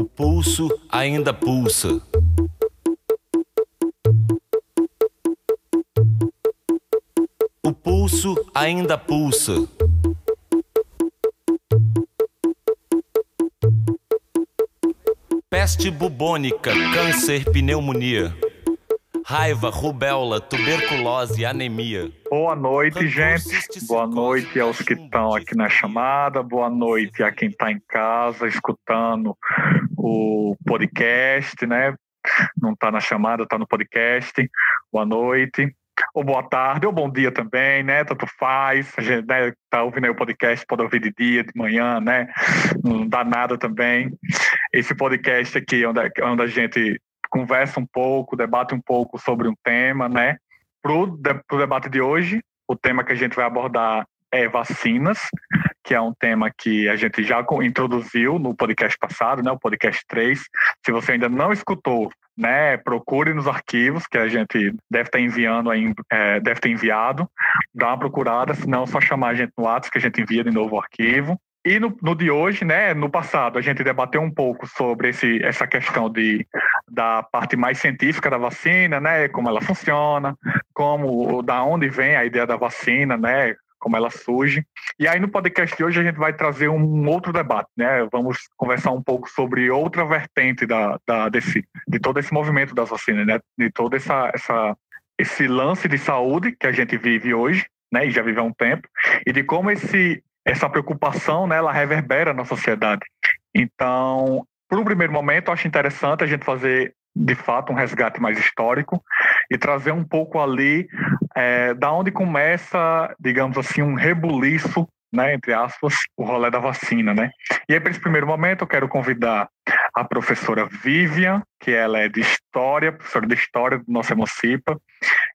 O pulso ainda pulsa. O pulso ainda pulsa. Peste bubônica, câncer, pneumonia. Raiva, rubéola, tuberculose, anemia. Boa noite, gente. Boa noite aos que estão aqui na chamada. Boa noite a quem está em casa escutando o podcast, né? Não está na chamada, está no podcast. Boa noite. Ou boa tarde, ou bom dia também, né? Tanto faz. A gente né, tá ouvindo aí o podcast, pode ouvir de dia, de manhã, né? Não dá nada também. Esse podcast aqui, onde, onde a gente conversa um pouco, debate um pouco sobre um tema, né? Para o de, debate de hoje, o tema que a gente vai abordar é vacinas, que é um tema que a gente já introduziu no podcast passado, né, o podcast 3. Se você ainda não escutou, né, procure nos arquivos que a gente deve estar enviando aí, é, deve ter enviado, dá uma procurada, senão é só chamar a gente no WhatsApp que a gente envia de novo o arquivo. E no, no, de hoje, né, no passado, a gente debateu um pouco sobre esse, essa questão de, da parte mais científica da vacina, né, como ela funciona, como, da onde vem a ideia da vacina, né, como ela surge. E aí no podcast de hoje a gente vai trazer um outro debate, né, vamos conversar um pouco sobre outra vertente da, da desse, de todo esse movimento das vacinas, né, de todo essa, essa, esse lance de saúde que a gente vive hoje, né, e já vive há um tempo, e de como esse essa preocupação, né, ela reverbera na sociedade. Então, por um primeiro momento, acho interessante a gente fazer, de fato, um resgate mais histórico e trazer um pouco ali é, da onde começa, digamos assim, um rebuliço, né, entre aspas, o rolê da vacina, né? E aí, para esse primeiro momento, eu quero convidar a professora Vivian, que ela é de História, professora de História do nosso Emocipa.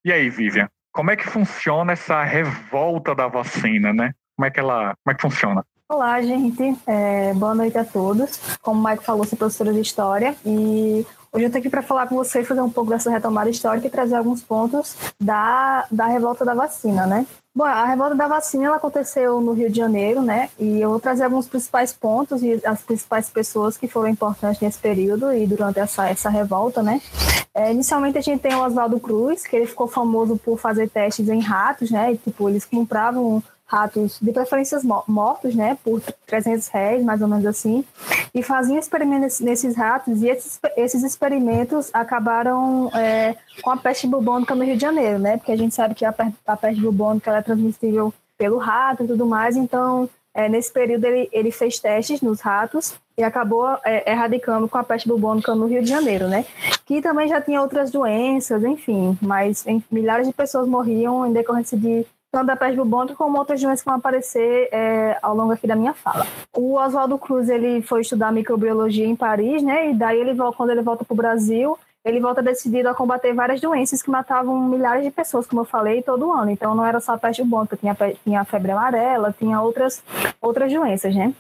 E aí, Vivian, como é que funciona essa revolta da vacina, né? Como é que ela, como é que funciona? Olá, gente. É, boa noite a todos. Como o Mike falou, sou professora de História e hoje eu estou aqui para falar com vocês, fazer um pouco dessa retomada histórica e trazer alguns pontos da, da revolta da vacina, né? Bom, a revolta da vacina ela aconteceu no Rio de Janeiro, né? E eu vou trazer alguns principais pontos e as principais pessoas que foram importantes nesse período e durante essa, essa revolta, né? É, inicialmente a gente tem o Oswaldo Cruz, que ele ficou famoso por fazer testes em ratos, né? E, tipo, eles compravam ratos de preferências mortos, né, por 300 reais, mais ou menos assim, e faziam experimentos nesses ratos, e esses, esses experimentos acabaram é, com a peste bubônica no Rio de Janeiro, né, porque a gente sabe que a, a peste bubônica é transmissível pelo rato e tudo mais, então, é, nesse período ele, ele fez testes nos ratos e acabou é, erradicando com a peste bubônica no Rio de Janeiro, né, que também já tinha outras doenças, enfim, mas em, milhares de pessoas morriam em decorrência de tanto da peste bubônica como outras doenças que vão aparecer é, ao longo aqui da minha fala. O Oswaldo Cruz ele foi estudar microbiologia em Paris, né? E daí ele quando ele volta para o Brasil, ele volta decidido a combater várias doenças que matavam milhares de pessoas, como eu falei, todo ano. Então não era só a peste bubônica, tinha, tinha febre amarela, tinha outras, outras doenças, né?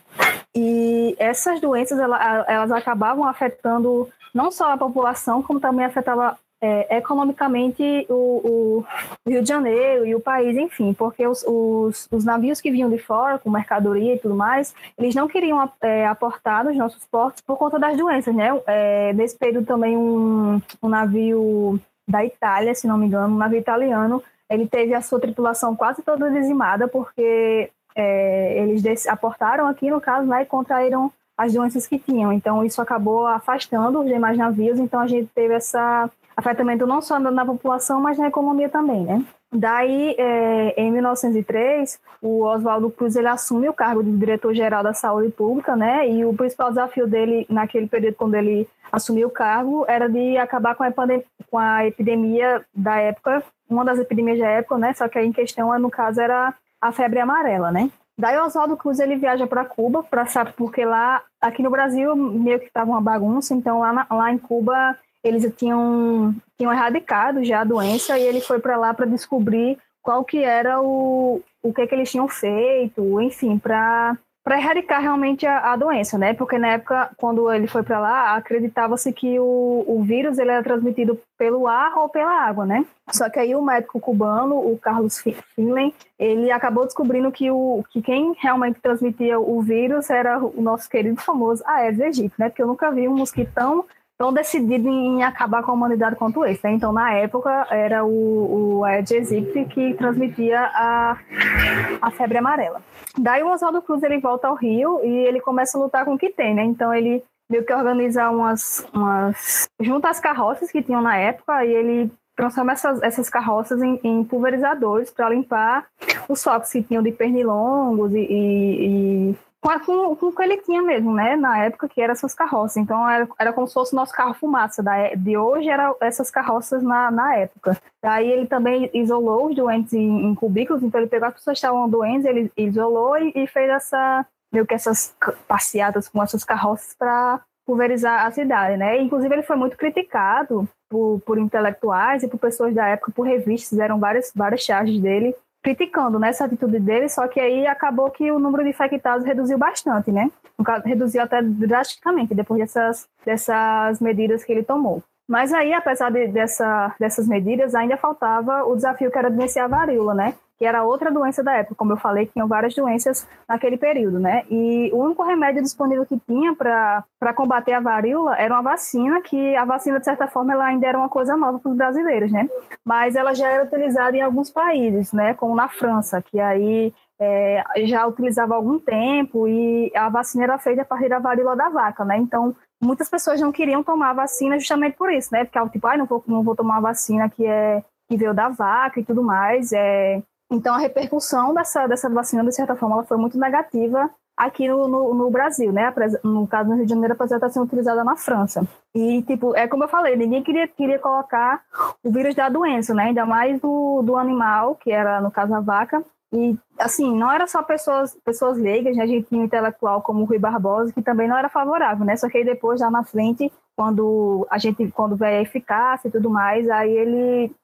E essas doenças elas, elas acabavam afetando não só a população, como também afetava é, economicamente o, o, Rio de Janeiro e o país, enfim, porque os, os, os, navios que vinham de fora, com mercadoria e tudo mais, eles não queriam é, aportar nos nossos portos por conta das doenças, né? É, nesse período também um, um navio da Itália, se não me engano, um navio italiano, ele teve a sua tripulação quase toda dizimada porque é, eles aportaram aqui, no caso, né, e contraíram as doenças que tinham. Então, isso acabou afastando os demais navios. Então, a gente teve essa afetamento não só na população, mas na economia também, né? Daí, é, em 1903, o Oswaldo Cruz ele assume o cargo de diretor-geral da saúde pública, né? E o principal desafio dele naquele período, quando ele assumiu o cargo, era de acabar com a, com a epidemia da época, uma das epidemias da época, né? Só que aí em questão, no caso, era a febre amarela, né? Daí Oswaldo Cruz ele viaja para Cuba, para saber porque lá, aqui no Brasil meio que estava uma bagunça, então lá, na, lá em Cuba eles tinham, tinham erradicado já a doença e ele foi para lá para descobrir qual que era o, o que, que eles tinham feito, enfim, para para erradicar realmente a, a, doença, né? Porque na época, quando ele foi para lá, acreditava-se que o, o vírus ele era transmitido pelo ar ou pela água, né? Só que aí o médico cubano, o Carlos Finlay, ele acabou descobrindo que, o, que quem realmente transmitia o vírus era o nosso querido famoso Aedes aegypti, né? Porque eu nunca vi um mosquito tão tão decidido em acabar com a humanidade quanto esse. Né? Então, na época, era o, o Aedes aegypti que transmitia a, a febre amarela. Daí o Oswaldo Cruz ele volta ao Rio e ele começa a lutar com o que tem, né? Então ele meio que organiza umas, umas junta as carroças que tinham na época e ele transforma essas, essas carroças em, em pulverizadores para limpar os focos que tinham de pernilongos e, e, e com, com o que ele tinha mesmo, né? Na época que eram essas carroças. Então era, era como se fosse o nosso carro fumaça. Da, de hoje eram essas carroças na, na época. Aí ele também isolou os doentes em, em cubículos, então ele pegou as pessoas que estavam doentes, ele isolou e, e fez essa meio que essas passeadas com essas carroças para pulverizar a cidade, né? Inclusive ele foi muito criticado por, por intelectuais e por pessoas da época, por revistas, fizeram várias várias charges dele criticando né, essa atitude dele, só que aí acabou que o número de infectados reduziu bastante, né? Reduziu até drasticamente depois dessas, dessas medidas que ele tomou. Mas aí, apesar de, dessa, dessas medidas, ainda faltava o desafio que era vencer a varíola, né? Que era outra doença da época, como eu falei, tinham várias doenças naquele período, né? E o único remédio disponível que tinha para combater a varíola era uma vacina, que a vacina, de certa forma, ela ainda era uma coisa nova para os brasileiros, né? Mas ela já era utilizada em alguns países, né? Como na França, que aí é, já utilizava há algum tempo e a vacina era feita a partir da varíola da vaca, né? Então, muitas pessoas não queriam tomar a vacina justamente por isso, né? Porque, tipo, ah, não vou, não vou tomar uma vacina que é que veio da vaca e tudo mais, é, então, a repercussão dessa, dessa vacina, de certa forma, ela foi muito negativa aqui no, no, no, Brasil, né? No caso, no Rio de Janeiro, apesar de estar sendo utilizada na França. E, tipo, é como eu falei, ninguém queria, queria colocar o vírus da doença, né? Ainda mais do, do animal, que era, no caso, a vaca. E, assim, não era só pessoas, pessoas leigas, né? A gente tinha um intelectual como o Rui Barbosa, que também não era favorável, né? Só que aí depois, já na frente, quando a gente, quando vê a eficácia e tudo mais, aí ele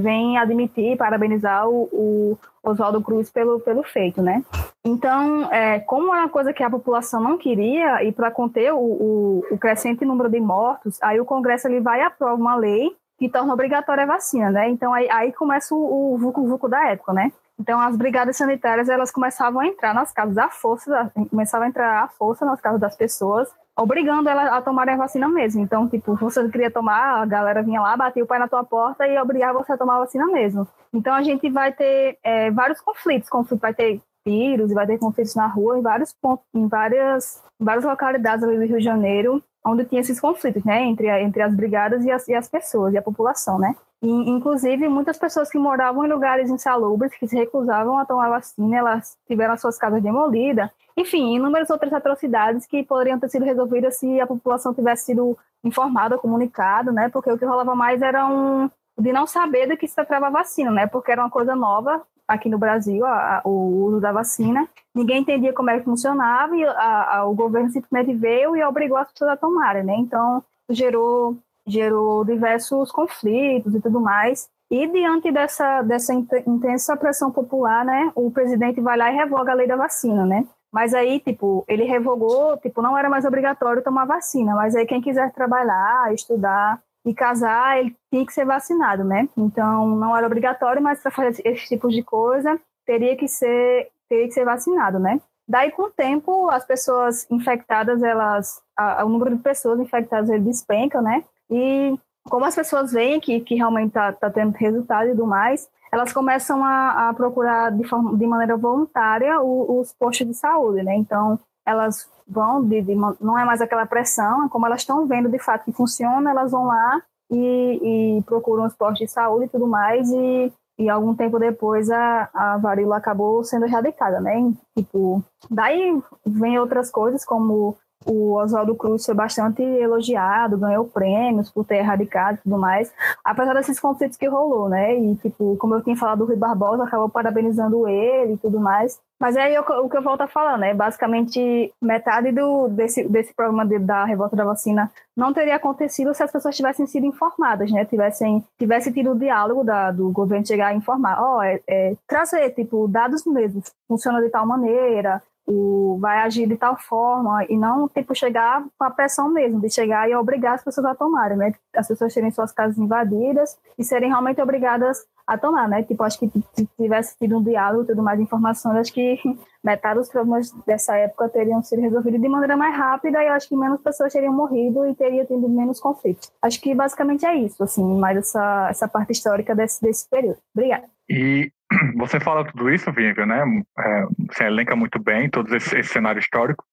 vem admitir, parabenizar o, o Oswaldo Cruz pelo, pelo feito, né? Então, é, como é uma coisa que a população não queria, e para conter o, o, o, crescente número de mortos, aí o Congresso ele vai e aprova uma lei que torna obrigatória a vacina, né? Então, aí, aí começa o, o vucu-vucu da época, né? Então, as brigadas sanitárias, elas começavam a entrar nas casas à força, começavam a entrar à força nas casas das pessoas, obrigando ela a tomarem a vacina mesmo. Então, tipo, você queria tomar, a galera vinha lá, batia o pé na tua porta e obrigava você a tomar a vacina mesmo. Então, a gente vai ter é, vários conflitos. Conflito vai ter vírus, vai ter conflitos na rua, em vários pontos, em várias, várias localidades ali do Rio de Janeiro, onde tinha esses conflitos, né, entre, entre as brigadas e as, e as pessoas, e a população, né. E, inclusive, muitas pessoas que moravam em lugares insalubres, que se recusavam a tomar vacina, elas tiveram as suas casas demolidas. Enfim, inúmeras outras atrocidades que poderiam ter sido resolvidas se a população tivesse sido informada, comunicada, né? Porque o que rolava mais era um de não saber do que se tratava a vacina, né? Porque era uma coisa nova aqui no Brasil, a, a, o uso da vacina. Ninguém entendia como é que funcionava e a, o governo simplesmente veio e obrigou as pessoas a tomarem, né? Então, gerou gerou diversos conflitos e tudo mais. E diante dessa, dessa intensa pressão popular, né, o presidente vai lá e revoga a lei da vacina, né? Mas aí, tipo, ele revogou, tipo, não era mais obrigatório tomar vacina, mas aí quem quiser trabalhar, estudar e casar, ele tinha que ser vacinado, né? Então, não era obrigatório, mas para fazer esse tipo de coisa, teria que ser, teria que ser vacinado, né? Daí, com o tempo, as pessoas infectadas, elas, a, o número de pessoas infectadas, ele despenca, né? E como as pessoas veem que, que realmente está tá tendo resultado e tudo mais, elas começam a, a procurar de, forma, de maneira voluntária os postos de saúde, né? Então, elas vão, de, de, não é mais aquela pressão, como elas estão vendo de fato que funciona, elas vão lá e, e procuram os postos de saúde e tudo mais, e, e algum tempo depois a, a varíola acabou sendo erradicada, né? Tipo, daí vem outras coisas como o Oswaldo Cruz foi bastante elogiado, ganhou prêmios por ter erradicado e tudo mais, apesar desses conflitos que rolou, né? E, tipo, como eu tinha falado do Rui Barbosa, acabou parabenizando ele e tudo mais. Mas é aí o que eu volto a falar, né? Basicamente, metade do, desse, desse problema de, da revolta da vacina não teria acontecido se as pessoas tivessem sido informadas, né? Tivessem, tivesse tido o diálogo da, do governo chegar a informar, ó, oh, é, é, trazer, tipo, dados mesmos, funciona de tal maneira, o, vai agir de tal forma e não, tipo, chegar com a pressão mesmo, de chegar e obrigar as pessoas a tomarem, né? As pessoas terem suas casas invadidas e serem realmente obrigadas a tomar, né? Tipo, acho que se tivesse tido um diálogo tudo mais informações, acho que metade dos problemas dessa época teriam sido resolvidos de maneira mais rápida e acho que menos pessoas teriam morrido e teria tido menos conflitos. Acho que basicamente é isso, assim, mais essa, essa parte histórica desse, desse período. Obrigada. E você fala tudo isso, Vivian, né? É, você elenca muito bem todo esse, esse cenário histórico.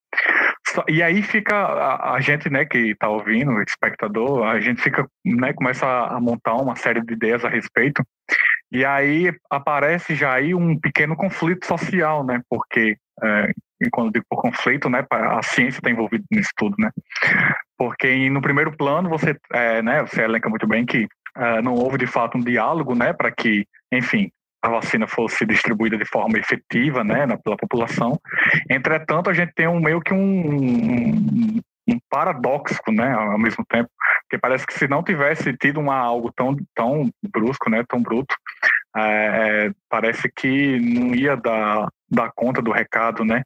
E aí fica a, a gente, né, que está ouvindo, o espectador, a gente fica, né, começa a montar uma série de ideias a respeito. E aí aparece já aí um pequeno conflito social, né? Porque é, e quando digo por conflito, né, a ciência está envolvida nisso tudo, né? Porque no primeiro plano você, é, né, você elenca muito bem que é, não houve de fato um diálogo, né, para que, enfim, a vacina fosse distribuída de forma efetiva, né, pela população. Entretanto, a gente tem um meio que um, um, um paradoxo, né, ao mesmo tempo, porque parece que se não tivesse tido uma, algo tão, tão brusco, né, tão bruto, é, é, parece que não ia dar, dar conta do recado, né.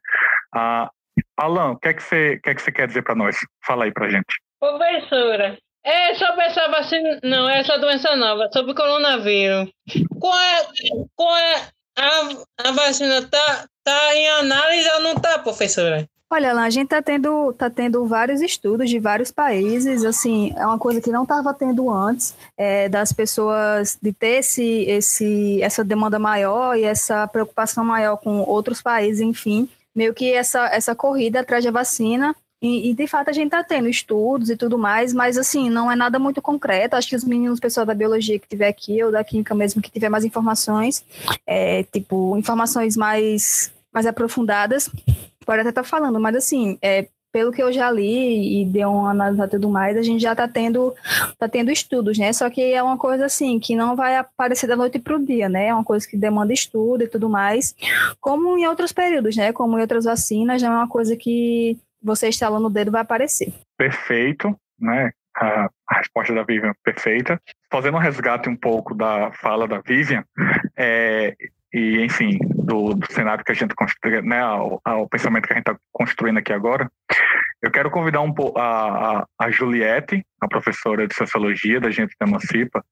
Ah, Alan, o que é que você, que é que você quer dizer para nós? Fala aí para gente. Professora, é sobre essa vacina, não, é essa doença nova, sobre o coronavírus. Qual é, qual é a, a vacina tá, tá em análise ou não tá, professora? Olha, lá, a gente está tendo, tá tendo vários estudos de vários países, assim, é uma coisa que não estava tendo antes, é, das pessoas de ter esse, esse, essa demanda maior e essa preocupação maior com outros países, enfim, meio que essa, essa corrida atrás da vacina e, e, de fato a gente está tendo estudos e tudo mais, mas assim, não é nada muito concreto. Acho que os meninos, pessoal da biologia que tiver aqui, ou da química mesmo, que tiver mais informações, é, tipo, informações mais, mais aprofundadas, pode até estar tá falando, mas assim, é, pelo que eu já li e deu uma análise e tudo mais, a gente já está tendo, tá tendo estudos, né? Só que é uma coisa assim, que não vai aparecer da noite para o dia, né? É uma coisa que demanda estudo e tudo mais, como em outros períodos, né? Como em outras vacinas, já é uma coisa que você instalando o dedo vai aparecer. Perfeito, né? A, a resposta da Vivian perfeita. Fazendo um resgate um pouco da fala da Vivian, é, e enfim, do, do, cenário que a gente construiu, né, ao, ao pensamento que a gente está construindo aqui agora, eu quero convidar um a, a, a, Juliette, a professora de Sociologia da Gente da Emancipa,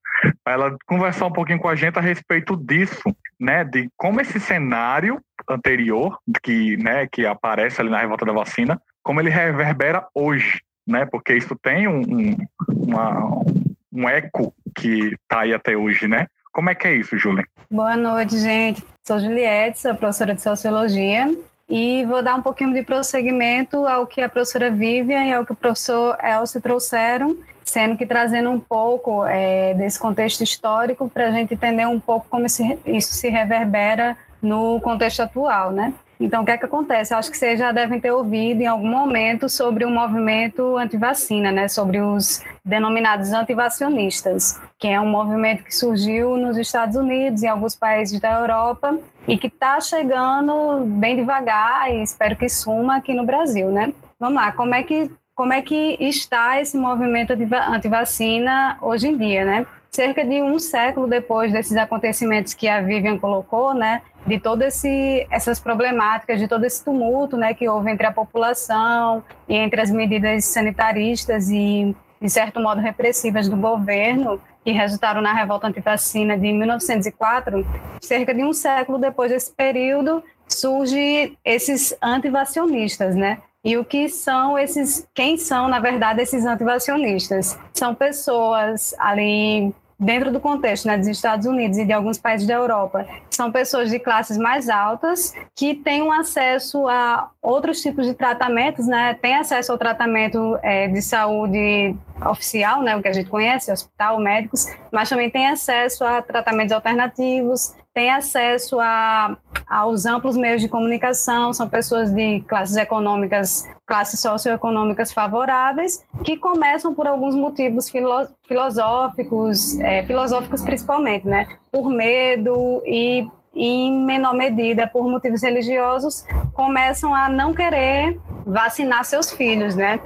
para ela conversar um pouquinho com a gente a respeito disso, né, de como esse cenário anterior que, né, que aparece ali na revolta da vacina como ele reverbera hoje, né? Porque isso tem um, um, uma, um eco que está aí até hoje, né? Como é que é isso, Júlia? Boa noite, gente. Sou Juliette, sou professora de Sociologia e vou dar um pouquinho de prosseguimento ao que a professora Vivian e ao que o professor Elcio trouxeram, sendo que trazendo um pouco é, desse contexto histórico para a gente entender um pouco como isso se reverbera no contexto atual, né? Então, o que é que acontece? Eu acho que vocês já devem ter ouvido em algum momento sobre o movimento antivacina, né? Sobre os denominados antivacionistas, que é um movimento que surgiu nos Estados Unidos, em alguns países da Europa, e que está chegando bem devagar e espero que suma aqui no Brasil, né? Vamos lá, como é que, como é que está esse movimento antivacina hoje em dia, né? Cerca de um século depois desses acontecimentos que a Vivian colocou, né, de todas essas problemáticas, de todo esse tumulto, né, que houve entre a população e entre as medidas sanitaristas e de certo modo repressivas do governo que resultaram na revolta antivacina de 1904, cerca de um século depois desse período surge esses antivacionistas, né? E o que são esses, quem são, na verdade, esses antivacionistas? São pessoas ali dentro do contexto né, dos Estados Unidos e de alguns países da Europa, são pessoas de classes mais altas que têm um acesso a outros tipos de tratamentos, né? Tem acesso ao tratamento é, de saúde oficial, né, o que a gente conhece, hospital, médicos, mas também tem acesso a tratamentos alternativos, tem acesso a, aos amplos meios de comunicação, são pessoas de classes econômicas, classes socioeconômicas favoráveis, que começam por alguns motivos filo, filosóficos, é, filosóficos principalmente, né? Por medo e, em menor medida, por motivos religiosos, começam a não querer vacinar seus filhos, né?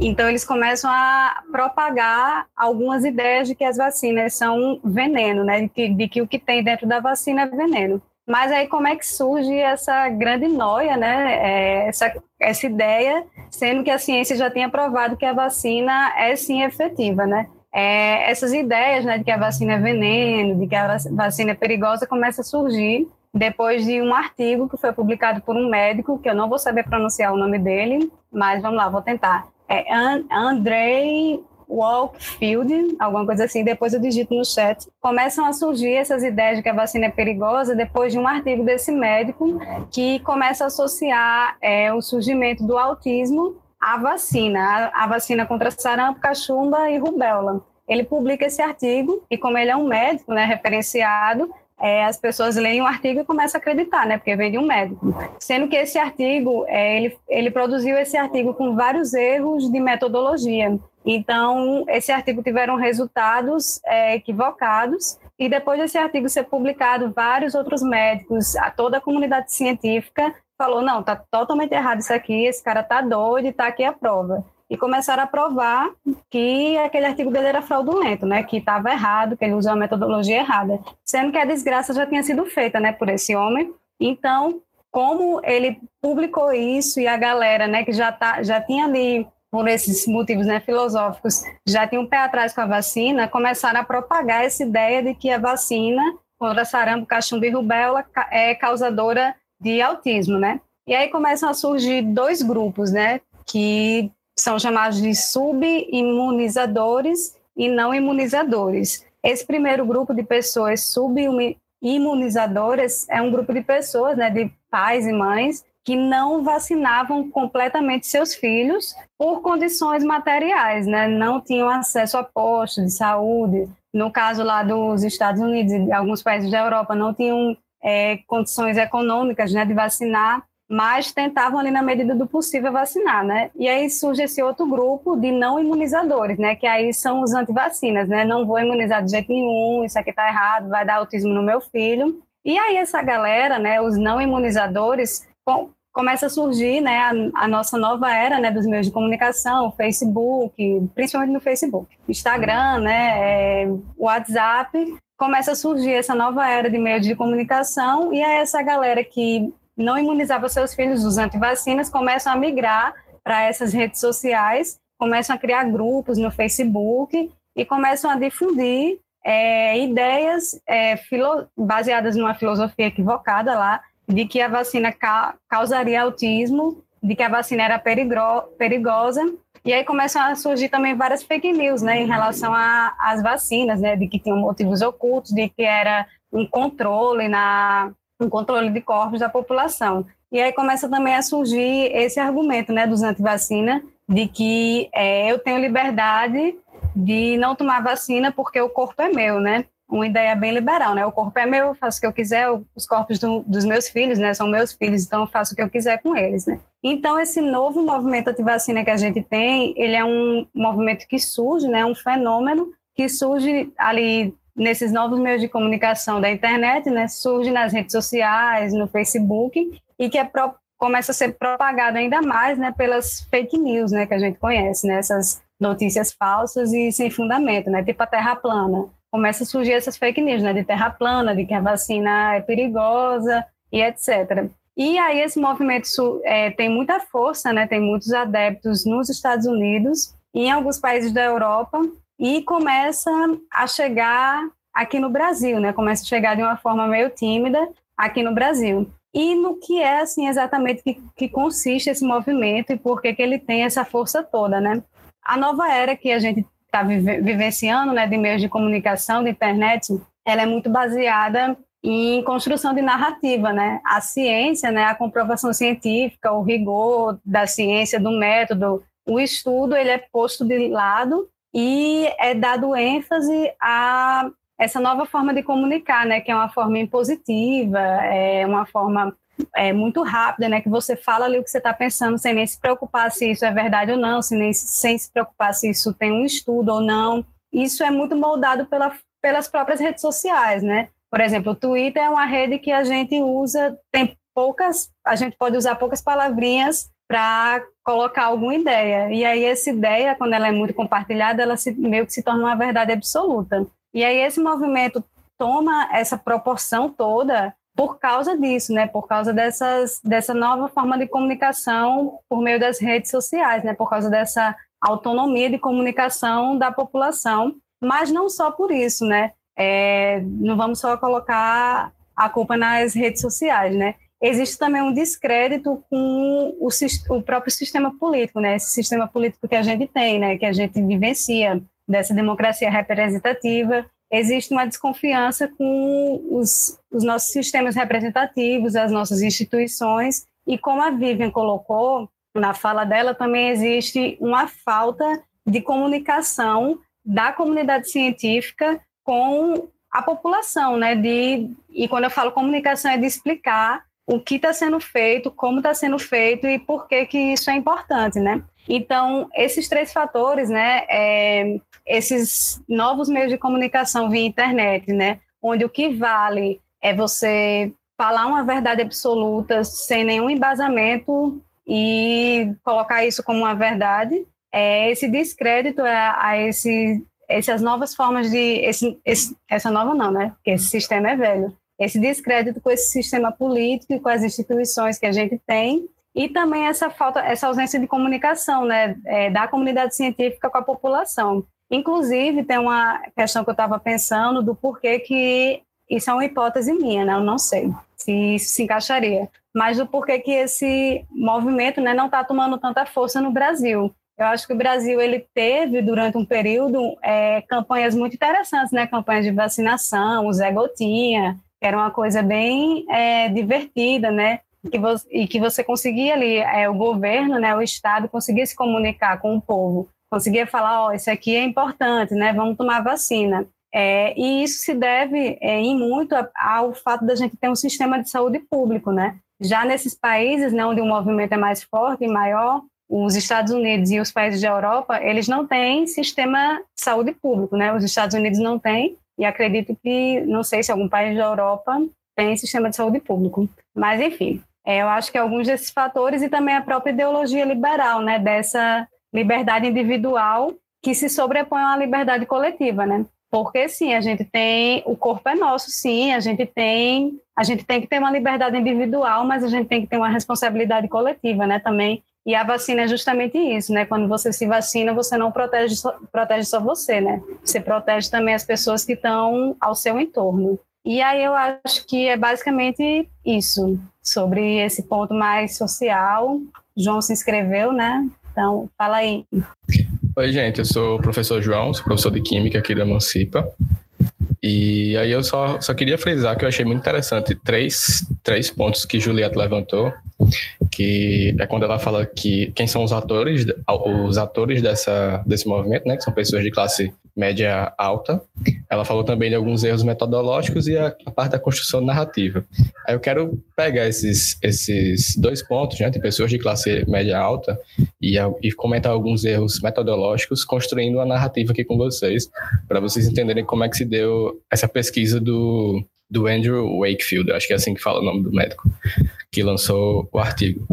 Então, eles começam a propagar algumas ideias de que as vacinas são veneno, né? De que, de que o que tem dentro da vacina é veneno. Mas aí como é que surge essa grande noia, né? É, essa, essa ideia, sendo que a ciência já tinha provado que a vacina é sim efetiva, né? É, essas ideias né, de que a vacina é veneno, de que a vacina é perigosa, começam a surgir depois de um artigo que foi publicado por um médico, que eu não vou saber pronunciar o nome dele, mas vamos lá, vou tentar. É Andrei Walkfield, alguma coisa assim, depois eu digito no chat. Começam a surgir essas ideias de que a vacina é perigosa depois de um artigo desse médico que começa a associar é, o surgimento do autismo à vacina, a vacina contra sarampo, cachumba e rubéola. Ele publica esse artigo e como ele é um médico, né, referenciado, é, as pessoas leem o artigo e começam a acreditar, né? Porque vem de um médico. Sendo que esse artigo, é, ele, ele produziu esse artigo com vários erros de metodologia. Então, esse artigo tiveram resultados é, equivocados, e depois desse artigo ser publicado, vários outros médicos, a toda a comunidade científica falou: não, tá totalmente errado isso aqui, esse cara tá doido tá aqui a prova. E começaram a provar que aquele artigo dele era fraudulento, né? Que estava errado, que ele usou a metodologia errada. Sendo que a desgraça já tinha sido feita, né? Por esse homem. Então, como ele publicou isso e a galera, né? Que já, tá, já tinha ali por esses motivos né, filosóficos, já tinha um pé atrás com a vacina, começaram a propagar essa ideia de que a vacina contra sarampo, cachumba e rubéola é causadora de autismo, né? E aí começam a surgir dois grupos, né, que são chamados de subimunizadores e não imunizadores. Esse primeiro grupo de pessoas subimunizadoras é um grupo de pessoas, né, de pais e mães, que não vacinavam completamente seus filhos por condições materiais, né? Não tinham acesso a postos de saúde. No caso lá dos Estados Unidos e alguns países da Europa, não tinham é, condições econômicas, né, de vacinar, mas tentavam ali na medida do possível vacinar, né? E aí surge esse outro grupo de não imunizadores, né? Que aí são os antivacinas, né? Não vou imunizar de jeito nenhum, isso aqui tá errado, vai dar autismo no meu filho. E aí essa galera, né, os não imunizadores, começa a surgir né, a, a, nossa nova era né, dos meios de comunicação, Facebook, principalmente no Facebook, Instagram, né, é, WhatsApp, começa a surgir essa nova era de meios de comunicação e é essa galera que não imunizava seus filhos dos antivacinas começam a migrar para essas redes sociais, começam a criar grupos no Facebook e começam a difundir é, ideias é, filo, baseadas numa filosofia equivocada lá, de que a vacina ca causaria autismo, de que a vacina era perigosa. E aí começam a surgir também várias fake news, né, em relação às vacinas, né, de que tinham motivos ocultos, de que era um controle na um controle de corpos da população. E aí começa também a surgir esse argumento, né, dos antivacina, de que é, eu tenho liberdade de não tomar vacina porque o corpo é meu, né? uma ideia bem liberal, né? O corpo é meu, faço o que eu quiser, os corpos do, dos meus filhos, né? São meus filhos, então eu faço o que eu quiser com eles, né? Então, esse novo movimento anti-vacina que a gente tem, ele é um movimento que surge, né? Um fenômeno que surge ali nesses novos meios de comunicação da internet, né? Surge nas redes sociais, no Facebook, e que é pro, começa a ser propagado ainda mais, né? Pelas fake news, né? Que a gente conhece, né? Essas notícias falsas e sem fundamento, né? Tipo a Terra plana começa a surgir essas fake news, né, de terra plana, de que a vacina é perigosa e etc. E aí esse movimento é, tem muita força, né, tem muitos adeptos nos Estados Unidos em alguns países da Europa e começa a chegar aqui no Brasil, né, começa a chegar de uma forma meio tímida aqui no Brasil. E no que é assim exatamente que, que consiste esse movimento e por que, que ele tem essa força toda, né? A nova era que a gente está vivenciando, né, de meios de comunicação, de internet, ela é muito baseada em construção de narrativa, né? A ciência, né, a comprovação científica, o rigor da ciência, do método, o estudo, ele é posto de lado e é dado ênfase a essa nova forma de comunicar, né, que é uma forma impositiva, é uma forma é, muito rápida, né? Que você fala ali o que você está pensando, sem nem se preocupar se isso é verdade ou não, sem, nem, sem se preocupar se isso tem um estudo ou não. Isso é muito moldado pela, pelas próprias redes sociais, né? Por exemplo, o Twitter é uma rede que a gente usa, tem poucas, a gente pode usar poucas palavrinhas para colocar alguma ideia. E aí essa ideia, quando ela é muito compartilhada, ela se, meio que se torna uma verdade absoluta. E aí esse movimento toma essa proporção toda por causa disso, né? Por causa dessas, dessa nova forma de comunicação por meio das redes sociais, né? Por causa dessa autonomia de comunicação da população, mas não só por isso, né? É, não vamos só colocar a culpa nas redes sociais, né? Existe também um descrédito com o, o próprio sistema político, né? Esse sistema político que a gente tem, né? Que a gente vivencia dessa democracia representativa existe uma desconfiança com os, os nossos sistemas representativos, as nossas instituições, e como a Vivian colocou na fala dela, também existe uma falta de comunicação da comunidade científica com a população, né? De, e quando eu falo comunicação, é de explicar o que está sendo feito, como está sendo feito e por que, que isso é importante, né? Então, esses três fatores, né, é, esses novos meios de comunicação via internet, né, onde o que vale é você falar uma verdade absoluta sem nenhum embasamento e colocar isso como uma verdade, é esse descrédito a, a esse, essas novas formas de esse, esse, essa nova não, né? Porque esse sistema é velho. Esse descrédito com esse sistema político e com as instituições que a gente tem e também essa falta, essa ausência de comunicação, né, é, da comunidade científica com a população. Inclusive, tem uma questão que eu estava pensando do porquê que isso é uma hipótese minha, né? Eu não sei se isso se encaixaria, mas do porquê que esse movimento, né, não está tomando tanta força no Brasil. Eu acho que o Brasil ele teve durante um período é, campanhas muito interessantes, né? Campanhas de vacinação, o Zé Gotinha, era uma coisa bem é, divertida, né? que você, e que você conseguia ali, é, o governo, né, o Estado, conseguia se comunicar com o povo, conseguia falar, ó, oh, isso aqui é importante, né, vamos tomar vacina. É, e isso se deve é, em muito ao fato da gente ter um sistema de saúde público, né? Já nesses países né, onde o movimento é mais forte e maior, os Estados Unidos e os países da Europa, eles não têm sistema de saúde público, né? Os Estados Unidos não têm, e acredito que, não sei se algum país da Europa tem sistema de saúde público. Mas, enfim, é, eu acho que alguns desses fatores e também a própria ideologia liberal, né, dessa liberdade individual que se sobrepõe à liberdade coletiva, né? Porque sim, a gente tem o corpo é nosso, sim, a gente tem a gente tem que ter uma liberdade individual, mas a gente tem que ter uma responsabilidade coletiva, né, também. E a vacina é justamente isso, né? Quando você se vacina, você não protege só, protege só você, né? Você protege também as pessoas que estão ao seu entorno. E aí eu acho que é basicamente isso sobre esse ponto mais social. João se inscreveu, né? Então, fala aí. Oi, gente, eu sou o professor João, sou professor de Química aqui da Emancipa. E aí eu só, só queria frisar que eu achei muito interessante três, três pontos que Juliette levantou, que é quando ela fala que quem são os atores, os atores dessa, desse movimento, né, que são pessoas de classe média alta. Ela falou também de alguns erros metodológicos e a, a parte da construção narrativa. Aí eu quero pegar esses, esses dois pontos, né, de pessoas de classe média alta, e, e comentar alguns erros metodológicos, construindo uma narrativa aqui com vocês, para vocês entenderem como é que se deu essa pesquisa do, do Andrew Wakefield, acho que é assim que fala o nome do médico, que lançou o artigo.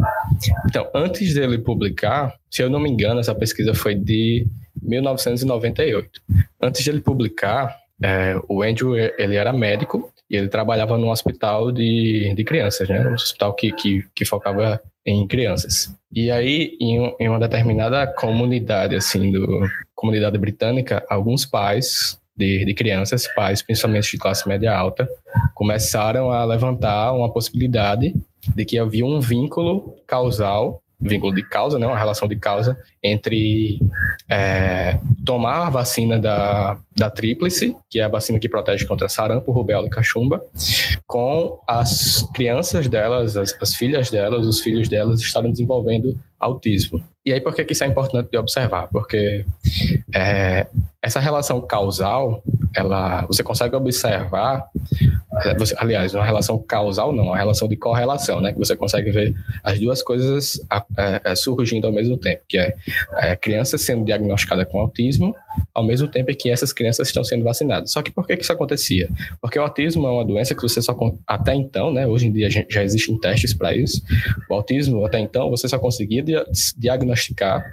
Então, antes dele publicar, se eu não me engano, essa pesquisa foi de 1998. Antes de ele publicar, é, o Andrew ele era médico e ele trabalhava num hospital de, de crianças, né? Um hospital que, que, que focava em crianças. E aí, em, em uma determinada comunidade, assim, do comunidade britânica, alguns pais de, de, crianças, pais, principalmente de classe média alta, começaram a levantar uma possibilidade de que havia um vínculo causal vínculo de causa, né, uma relação de causa entre é, tomar a vacina da, da tríplice, que é a vacina que protege contra sarampo, rubéola e cachumba, com as crianças delas, as, as filhas delas, os filhos delas estarem desenvolvendo autismo. E aí, por que isso é importante de observar? Porque é, essa relação causal, ela, você consegue observar é, você, aliás, uma relação causal não, uma relação de correlação, né? Que você consegue ver as duas coisas é, é, surgindo ao mesmo tempo, que é a criança sendo diagnosticada com autismo ao mesmo tempo que essas crianças estão sendo vacinadas. Só que por que, isso acontecia? Porque o autismo é uma doença que você só, até então, né, hoje em dia já existem testes para isso, o autismo, até então, você só conseguia diagnosticar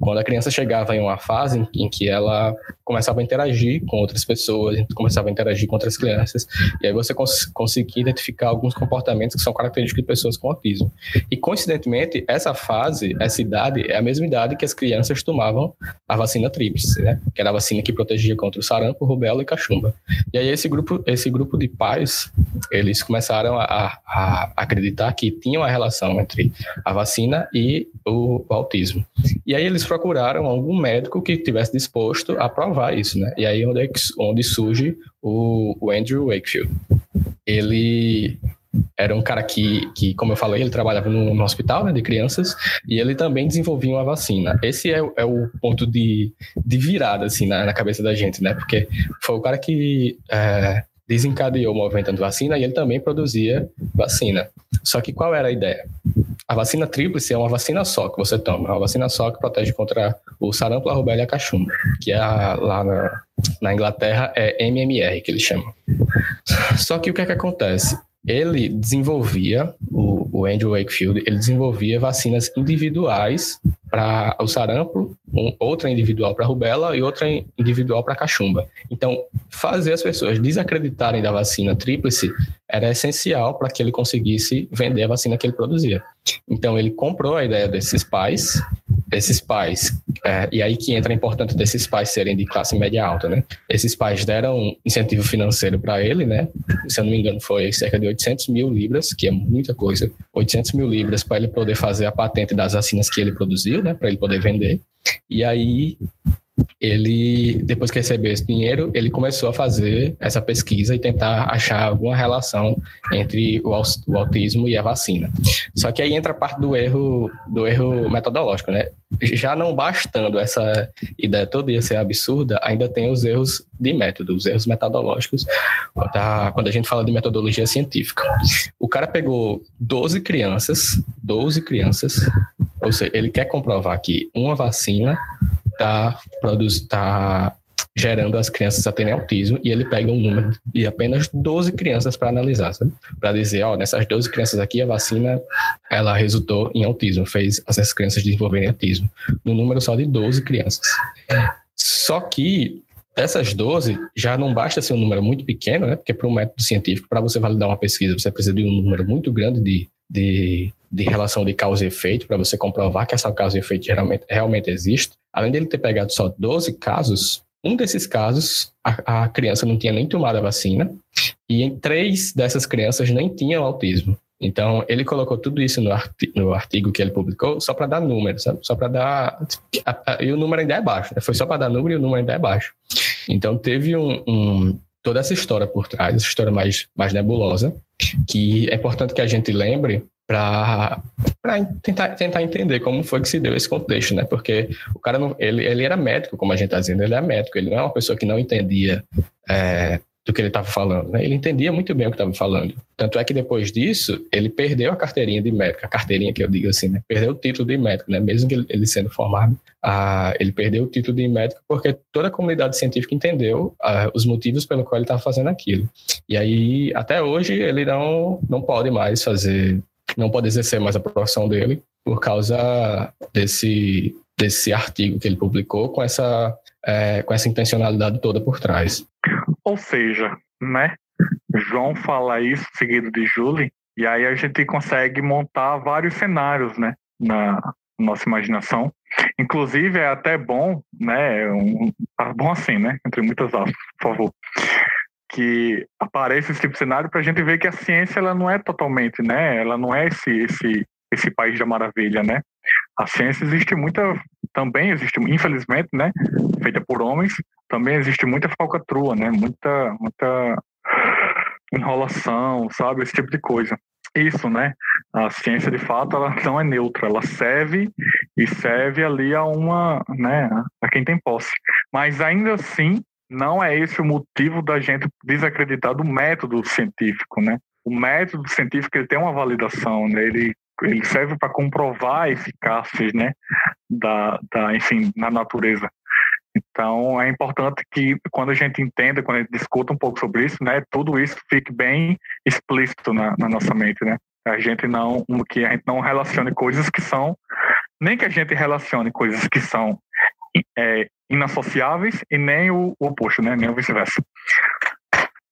quando a criança chegava em uma fase em que ela começava a interagir com outras pessoas, começava a interagir com outras crianças, e aí você cons conseguia identificar alguns comportamentos que são característicos de pessoas com autismo. E, coincidentemente, essa fase, essa idade, é a mesma idade que as crianças tomavam a vacina tríplice, né? Que era a vacina que protegia contra o sarampo, rubéola e cachumba. E aí esse grupo, esse grupo de pais, eles começaram a, a acreditar que tinha uma relação entre a vacina e o, o autismo. E aí eles procuraram algum médico que tivesse disposto a provar isso, né? E aí onde, é onde surge o, o Andrew Wakefield. Ele era um cara que, que, como eu falei, ele trabalhava no, no hospital né, de crianças e ele também desenvolvia uma vacina. Esse é, é o ponto de, de virada assim, na, na, cabeça da gente, né? Porque foi o cara que é, desencadeou o movimento anti-vacina e ele também produzia vacina. Só que qual era a ideia? A vacina tríplice é uma vacina só que você toma, é uma vacina só que protege contra o sarampo, a rubéola e a cachumba, que é a, lá na, na Inglaterra é MMR que eles chamam. Só que o que é que acontece? Ele desenvolvia, o, o Andrew Wakefield, ele desenvolvia vacinas individuais para o sarampo, um, outra individual para rubéola e outra individual para cachumba. Então, fazer as pessoas desacreditarem da vacina tríplice era essencial para que ele conseguisse vender a vacina que ele produzia. Então, ele comprou a ideia desses pais, esses pais, é, e aí que entra a importância desses pais serem de classe média alta, né? Esses pais deram incentivo financeiro para ele, né? Se eu não me engano, foi cerca de 800 mil libras, que é muita coisa. 800 mil libras para ele poder fazer a patente das vacinas que ele produziu, né? Para ele poder vender. E aí ele, depois que recebeu esse dinheiro, ele começou a fazer essa pesquisa e tentar achar alguma relação entre o, autismo e a vacina. Só que aí entra a parte do erro, do erro metodológico, né? Já não bastando essa ideia toda ia ser absurda, ainda tem os erros de método, os erros metodológicos, quando a gente fala de metodologia científica. O cara pegou 12 crianças, 12 crianças, ou seja, ele quer comprovar que uma vacina está tá gerando as crianças a terem autismo e ele pega um número de apenas 12 crianças para analisar, Para dizer, ó, nessas 12 crianças aqui a vacina ela resultou em autismo, fez essas crianças desenvolverem autismo. No número só de 12 crianças. Só que essas 12 já não basta ser um número muito pequeno, né? Porque para um método científico, para você validar uma pesquisa, você precisa de um número muito grande de, de, de relação de causa e efeito, para você comprovar que essa causa e efeito realmente, realmente existe. Além dele ter pegado só 12 casos, um desses casos, a, a criança não tinha nem tomado a vacina, e em três dessas crianças nem tinham autismo. Então, ele colocou tudo isso no artigo, no artigo que ele publicou só para dar número, sabe? Só para dar. E o número ainda é baixo, né? Foi só para dar número e o número ainda é baixo. Então, teve um, um, toda essa história por trás, essa história mais, mais nebulosa, que é importante que a gente lembre para tentar, tentar entender como foi que se deu esse contexto, né? Porque o cara, não, ele, ele era médico, como a gente está dizendo, ele é médico, ele não é uma pessoa que não entendia é, do que ele estava falando, né? Ele entendia muito bem o que estava falando. Tanto é que depois disso, ele perdeu a carteirinha de médico, a carteirinha que eu digo assim, né? Perdeu o título de médico, né? Mesmo que ele, sendo formado, ah, ele perdeu o título de médico porque toda a comunidade científica entendeu os motivos pelo qual ele estava fazendo aquilo. E aí, até hoje, ele não, não pode mais fazer não pode exercer mais a profissão dele por causa desse, desse artigo que ele publicou com essa, é, com essa intencionalidade toda por trás. Ou seja, né? João fala isso seguido de Julie, e aí a gente consegue montar vários cenários, né? Na nossa imaginação. Inclusive, é até bom, né? Um, tá bom assim, né? Entre muitas aspas, por favor que apareça esse tipo de cenário para a gente ver que a ciência ela não é totalmente, né? Ela não é esse esse esse país da maravilha, né? A ciência existe muita, também existe, infelizmente, né? Feita por homens, também existe muita falcatrua, né? Muita, muita enrolação, sabe? Esse tipo de coisa. Isso, né? A ciência, de fato, ela não é neutra, ela serve e serve ali a uma, né? A quem tem posse. Mas ainda assim, não é esse o motivo da gente desacreditar do método científico, né? O método científico ele tem uma validação, né? Ele ele serve para comprovar a eficácia, né, da, da, enfim, na natureza. Então, é importante que quando a gente entenda, quando a gente discuta um pouco sobre isso, né, tudo isso fique bem explícito na, na nossa mente, né? A gente não, que a gente não relacione coisas que são, nem que a gente relacione coisas que são é, inassociáveis e nem o, o oposto, né? Nem o vice-versa.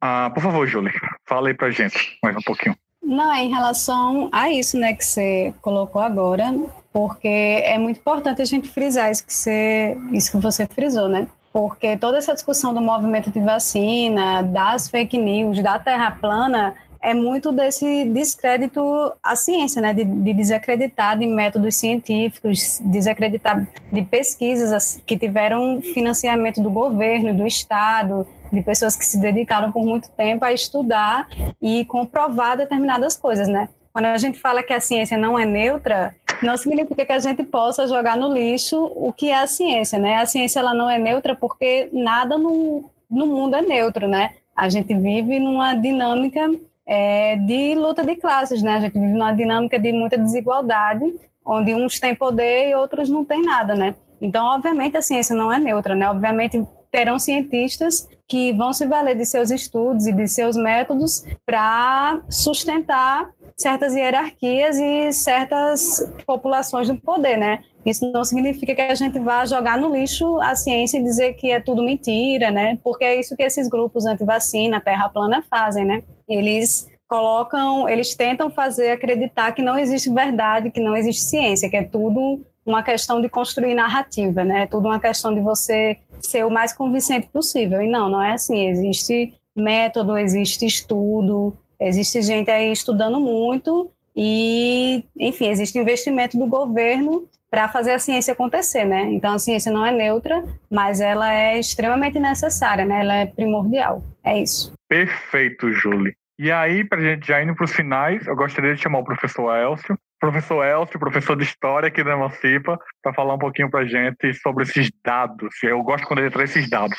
Ah, por favor, Julie, fala aí pra gente mais um pouquinho. Não, em relação a isso, né, que você colocou agora, porque é muito importante a gente frisar isso que você, isso que você frisou, né? Porque toda essa discussão do movimento de vacina, das fake news, da terra plana, é muito desse descrédito à ciência, né? De, de, desacreditar de métodos científicos, desacreditar de pesquisas que tiveram financiamento do governo, do Estado, de pessoas que se dedicaram por muito tempo a estudar e comprovar determinadas coisas, né? Quando a gente fala que a ciência não é neutra, não significa que a gente possa jogar no lixo o que é a ciência, né? A ciência ela não é neutra porque nada no, no mundo é neutro, né? A gente vive numa dinâmica é, de luta de classes, né? A gente vive numa dinâmica de muita desigualdade, onde uns têm poder e outros não têm nada, né? Então, obviamente, a ciência não é neutra, né? Obviamente, terão cientistas que vão se valer de seus estudos e de seus métodos para sustentar certas hierarquias e certas populações do poder, né? Isso não significa que a gente vá jogar no lixo a ciência e dizer que é tudo mentira, né? Porque é isso que esses grupos anti-vacina, terra plana fazem, né? Eles colocam, eles tentam fazer acreditar que não existe verdade, que não existe ciência, que é tudo uma questão de construir narrativa, né? É tudo uma questão de você ser o mais convincente possível. E não, não é assim. Existe método, existe estudo, existe gente aí estudando muito e, enfim, existe investimento do governo para fazer a ciência acontecer, né? Então a ciência não é neutra, mas ela é extremamente necessária, né? Ela é primordial. É isso. Perfeito, Julie. E aí, para a gente já indo para os finais, eu gostaria de chamar o professor Elcio. Professor Elcio, professor de História aqui da Emancipa, para falar um pouquinho para a gente sobre esses dados. Eu gosto quando ele traz esses dados.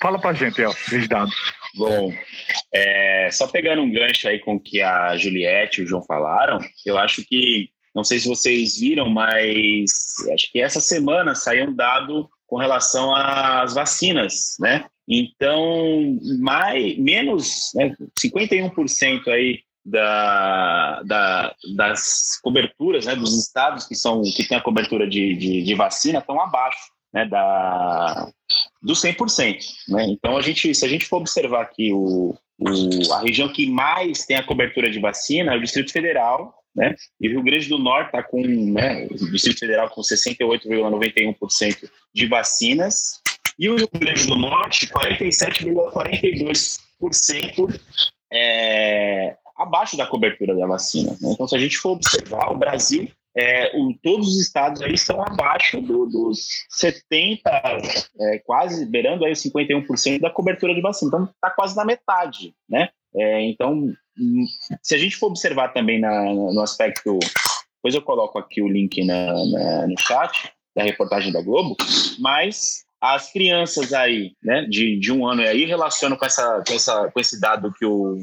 Fala para a gente, Elcio, esses dados. Bom, é, só pegando um gancho aí com o que a Juliette e o João falaram, eu acho que, não sei se vocês viram, mas acho que essa semana saiu um dado com relação às vacinas, né? Então, mais, menos né, 51% aí da, da, das coberturas né, dos estados que são que têm a cobertura de, de, de vacina estão abaixo né, da, do 100%. Né? Então, a gente, se a gente for observar aqui o, o, a região que mais tem a cobertura de vacina é o Distrito Federal, né? E o Rio Grande do Norte está com, né, o Distrito Federal com 68,91% de vacinas e o Rio Grande do Norte 47,42% é, abaixo da cobertura da vacina. Né? Então, se a gente for observar, o Brasil é, o, todos os estados aí estão abaixo do, dos 70, é, quase beirando aí os 51% da cobertura de vacina. Então, está quase na metade, né? É, então, se a gente for observar também na, no aspecto, depois eu coloco aqui o link na, na, no chat da reportagem da Globo, mas as crianças aí, né, de, de um ano aí relacionam com essa, com essa com esse dado que o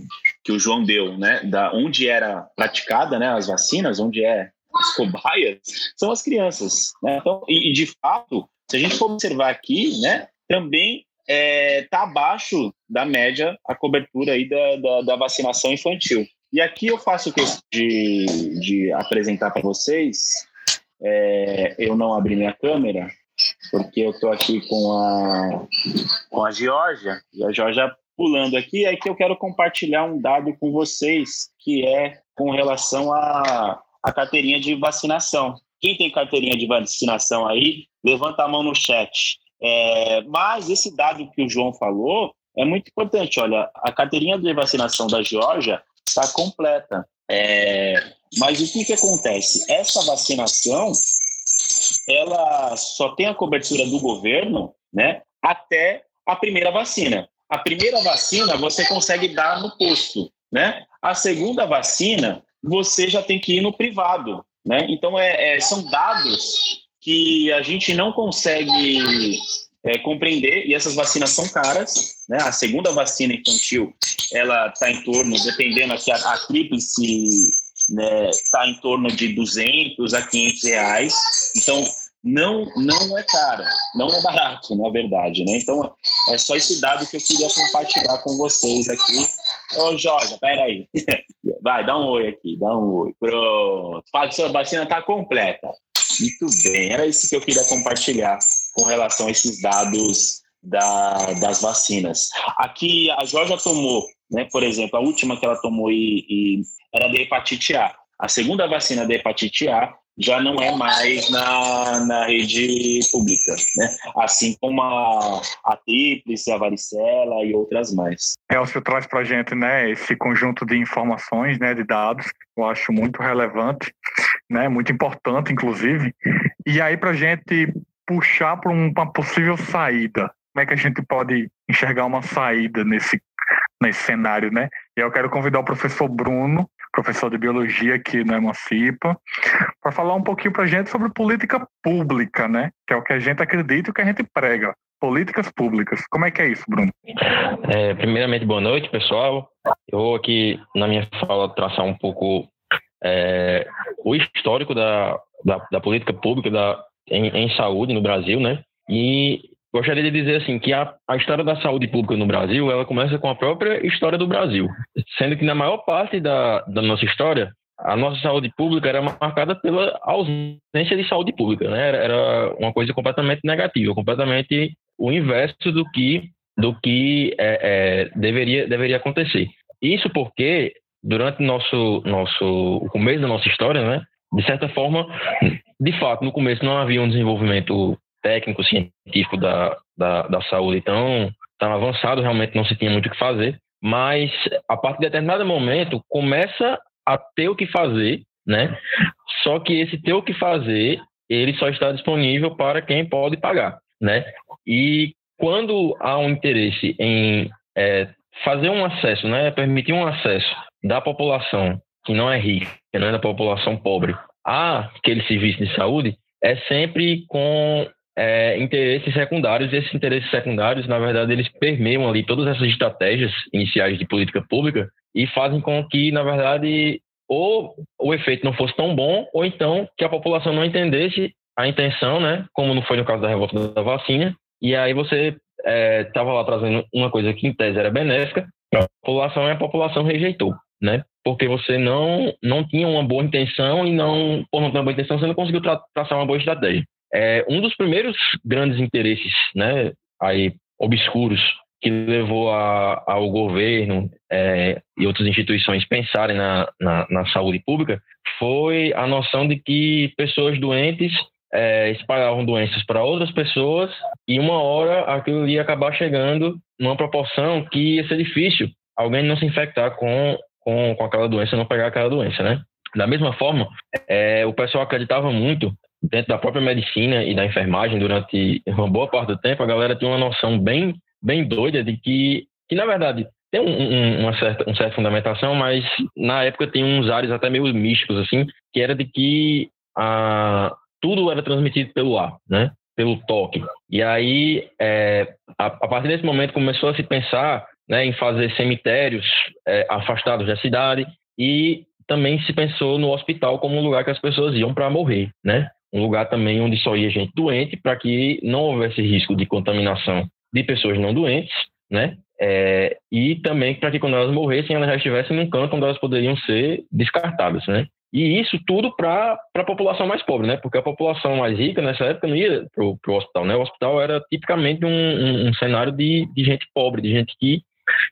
que o João deu, né, da onde era praticada, né, as vacinas, onde é as cobaias, são as crianças, né? Então, e, e de fato, se a gente for observar aqui, né, também está é, tá abaixo da média a cobertura aí da, da, da, vacinação infantil. E aqui eu faço questão de, de apresentar para vocês. É, eu não abri minha câmera, porque eu estou aqui com a, com a Georgia, e a Georgia pulando aqui, é que eu quero compartilhar um dado com vocês, que é com relação a, a carteirinha de vacinação. Quem tem carteirinha de vacinação aí, levanta a mão no chat. É, mas esse dado que o João falou é muito importante. Olha, a carteirinha de vacinação da Geórgia está completa. É, mas o que, que acontece? Essa vacinação, ela só tem a cobertura do governo, né, até a primeira vacina. A primeira vacina você consegue dar no posto, né? A segunda vacina você já tem que ir no privado, né? Então é, é são dados que a gente não consegue é, compreender, e essas vacinas são caras, né? A segunda vacina infantil, ela está em torno, dependendo aqui, a, a tríplice está né, tá em torno de 200 a 500 reais. Então, não, não é cara, não é barato, na verdade, né? Então, é só esse dado que eu queria compartilhar com vocês aqui. Ô, Jorge, peraí. Vai, dá um oi aqui, dá um oi. Pronto. Fala sua vacina está completa. Muito bem, era isso que eu queria compartilhar com relação a esses dados da, das vacinas. Aqui, a Jorge tomou, né, por exemplo, a última que ela tomou e, e era da hepatite A. A segunda vacina da hepatite A já não é mais na, na rede pública, né? Assim como a, a tríplice, a varicela e outras mais. Elcio traz para a gente, né, esse conjunto de informações, né, de dados, eu acho muito relevante, né, muito importante, inclusive. E aí para a gente puxar para uma possível saída, como é que a gente pode enxergar uma saída nesse nesse cenário, né? E eu quero convidar o professor Bruno professor de biologia aqui no Emancipa, para falar um pouquinho para a gente sobre política pública, né? Que é o que a gente acredita e o que a gente prega. Políticas públicas. Como é que é isso, Bruno? É, primeiramente, boa noite, pessoal. Eu vou aqui, na minha fala, traçar um pouco é, o histórico da, da, da política pública da, em, em saúde no Brasil, né? E gostaria de dizer assim que a, a história da saúde pública no Brasil ela começa com a própria história do Brasil, sendo que na maior parte da, da nossa história a nossa saúde pública era marcada pela ausência de saúde pública, né? Era uma coisa completamente negativa, completamente o inverso do que do que é, é, deveria deveria acontecer. Isso porque durante nosso nosso o começo da nossa história, né? De certa forma, de fato, no começo não havia um desenvolvimento técnico, científico da, da, da saúde tão, tão avançado, realmente não se tinha muito o que fazer, mas a partir de determinado momento começa a ter o que fazer, né? Só que esse ter o que fazer, ele só está disponível para quem pode pagar, né? E quando há um interesse em é, fazer um acesso, né, permitir um acesso da população que não é rica, que não é da população pobre, a aquele serviço de saúde, é sempre com é, interesses secundários, e esses interesses secundários, na verdade, eles permeiam ali todas essas estratégias iniciais de política pública e fazem com que, na verdade, ou o efeito não fosse tão bom, ou então que a população não entendesse a intenção, né, como não foi no caso da revolta da vacina, e aí você estava é, lá trazendo uma coisa que em tese era benéfica a população e a população rejeitou, né? Porque você não, não tinha uma boa intenção e não, por não ter uma boa intenção, você não conseguiu tra traçar uma boa estratégia. É, um dos primeiros grandes interesses, né, aí obscuros que levou a, ao governo é, e outras instituições pensarem na, na, na, saúde pública foi a noção de que pessoas doentes é, espalhavam doenças para outras pessoas e uma hora aquilo ia acabar chegando numa proporção que ia ser difícil alguém não se infectar com, com, com aquela doença, não pegar aquela doença, né? Da mesma forma, é, o pessoal acreditava muito dentro da própria medicina e da enfermagem durante uma boa parte do tempo, a galera tinha uma noção bem, bem doida de que, que na verdade, tem um, um, uma, certa, uma certa fundamentação, mas na época tem uns ares até meio místicos, assim, que era de que a, tudo era transmitido pelo ar, né? Pelo toque. E aí, é, a, a, partir desse momento, começou a se pensar né, em fazer cemitérios é, afastados da cidade e também se pensou no hospital como um lugar que as pessoas iam para morrer, né? um lugar também onde só ia gente doente, para que não houvesse risco de contaminação de pessoas não doentes, né? É, e também para que quando elas morressem, elas já estivessem num canto onde elas poderiam ser descartadas, né? E isso tudo para a população mais pobre, né? Porque a população mais rica nessa época não ia para o hospital, né? O hospital era tipicamente um, um, um cenário de, de, gente pobre, de gente que,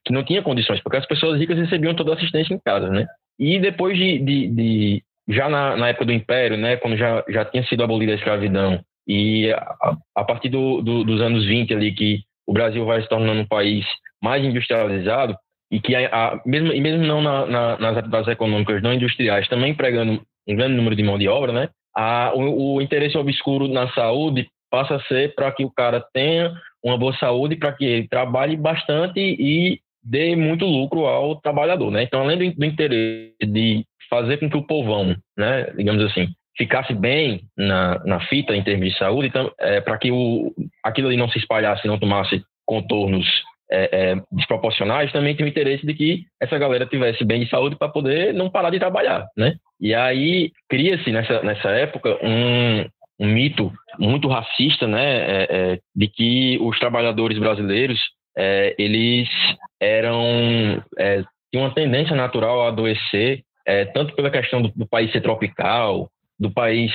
que não tinha condições, porque as pessoas ricas recebiam toda a assistência em casa, né? E depois de, de, de, já na, na, época do Império, né, quando já, já tinha sido abolida a escravidão, e a, a partir do, do, dos anos 20 ali, que o Brasil vai se tornando um país mais industrializado, e que a, a mesmo, e mesmo não na, na, nas atividades econômicas não industriais, também empregando um grande número de mão de obra, né, a, o, o interesse obscuro na saúde passa a ser para que o cara tenha uma boa saúde, para que ele trabalhe bastante e dê muito lucro ao trabalhador, né? Então, além do, do interesse de fazer com que o povão, né, digamos assim, ficasse bem na, na fita em termos de saúde, então, é, para que o, aquilo ali não se espalhasse, não tomasse contornos é, é, desproporcionais, também tem o interesse de que essa galera tivesse bem de saúde para poder não parar de trabalhar, né? E aí cria-se nessa, nessa época um, um mito muito racista, né, é, é, de que os trabalhadores brasileiros é, eles eram é, tinham uma tendência natural a adoecer, tanto pela questão do, do, país ser tropical, do país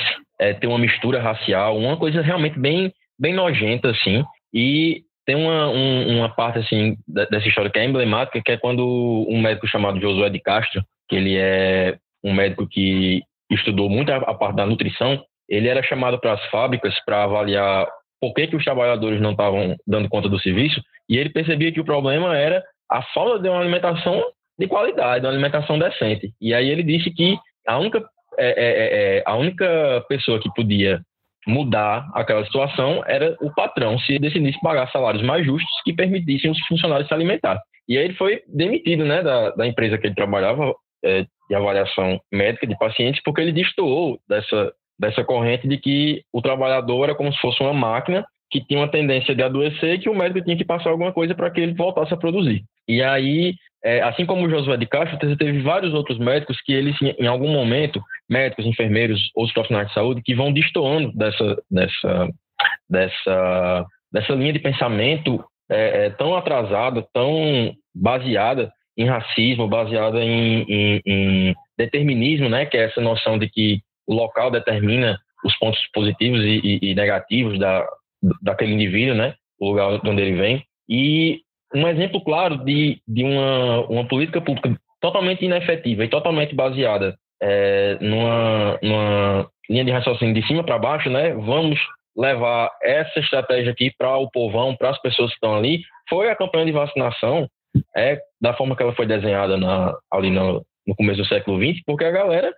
ter uma mistura racial, uma coisa realmente bem bem nojenta assim. E tem uma, um, uma parte assim dessa história que é emblemática, que é quando um médico chamado Josué de Castro, que ele é um médico que estudou muito a, a parte da nutrição, ele era chamado para as fábricas para avaliar por que, que os trabalhadores não estavam dando conta do serviço, e ele percebia que o problema era a falta de uma alimentação de qualidade, uma alimentação decente. E aí ele disse que a única, é, é, é, é a única pessoa que podia mudar aquela situação era o patrão, se decidisse pagar salários mais justos que permitissem os funcionários se alimentar. E aí ele foi demitido né, da, da empresa que ele trabalhava, é, de avaliação médica de pacientes, porque ele destoou dessa, dessa corrente de que o trabalhador era como se fosse uma máquina que tinha uma tendência de adoecer e que o médico tinha que passar alguma coisa para que ele voltasse a produzir. E aí, é, assim como o Josué de Castro, teve vários outros médicos que eles, em algum momento, médicos, enfermeiros, outros profissionais de saúde, que vão destoando dessa, dessa, dessa, dessa linha de pensamento é, é, tão atrasada, tão baseada em racismo, baseada em, em, em determinismo, né, que é essa noção de que o local determina os pontos positivos e, e, e negativos da, daquele indivíduo, né? O lugar de onde ele vem. E um exemplo claro de, de uma, uma política pública totalmente inefetiva e totalmente baseada é, numa, numa linha de raciocínio de cima para baixo, né? Vamos levar essa estratégia aqui para o povão, para as pessoas que estão ali, foi a campanha de vacinação, é da forma que ela foi desenhada na, ali no, no começo do século XX, porque a galera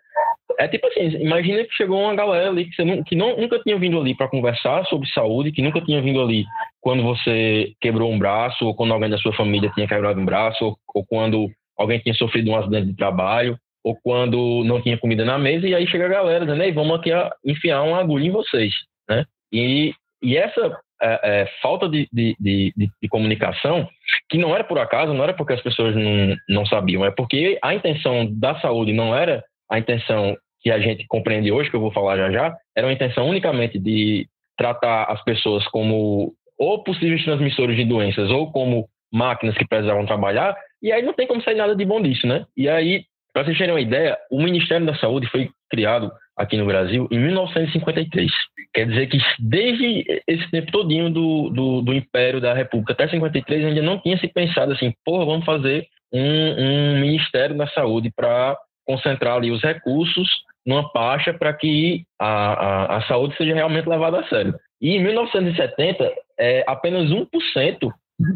é tipo assim, imagina que chegou uma galera ali que, não, que não, nunca tinha vindo ali para conversar sobre saúde, que nunca tinha vindo ali quando você quebrou um braço, ou quando alguém da sua família tinha quebrado um braço, ou, ou quando alguém tinha sofrido um acidente de trabalho, ou quando não tinha comida na mesa, e aí chega a galera dizendo, Ei, vamos aqui enfiar uma agulha em vocês, né? E, e essa é, é, falta de, de, de, de, comunicação, que não era por acaso, não era porque as pessoas não, não sabiam, é porque a intenção da saúde não era a intenção que a gente compreende hoje, que eu vou falar já já, era uma intenção unicamente de tratar as pessoas como ou possíveis transmissores de doenças ou como máquinas que precisavam trabalhar, e aí não tem como sair nada de bom disso, né? E aí, para vocês terem uma ideia, o Ministério da Saúde foi criado aqui no Brasil em 1953. Quer dizer que desde esse tempo todinho do, do, do Império da República até 53 ainda não tinha se pensado assim, porra, vamos fazer um, um Ministério da Saúde para concentrar ali os recursos numa pasta para que a, a, a, saúde seja realmente levada a sério. E em 1970, é, apenas 1%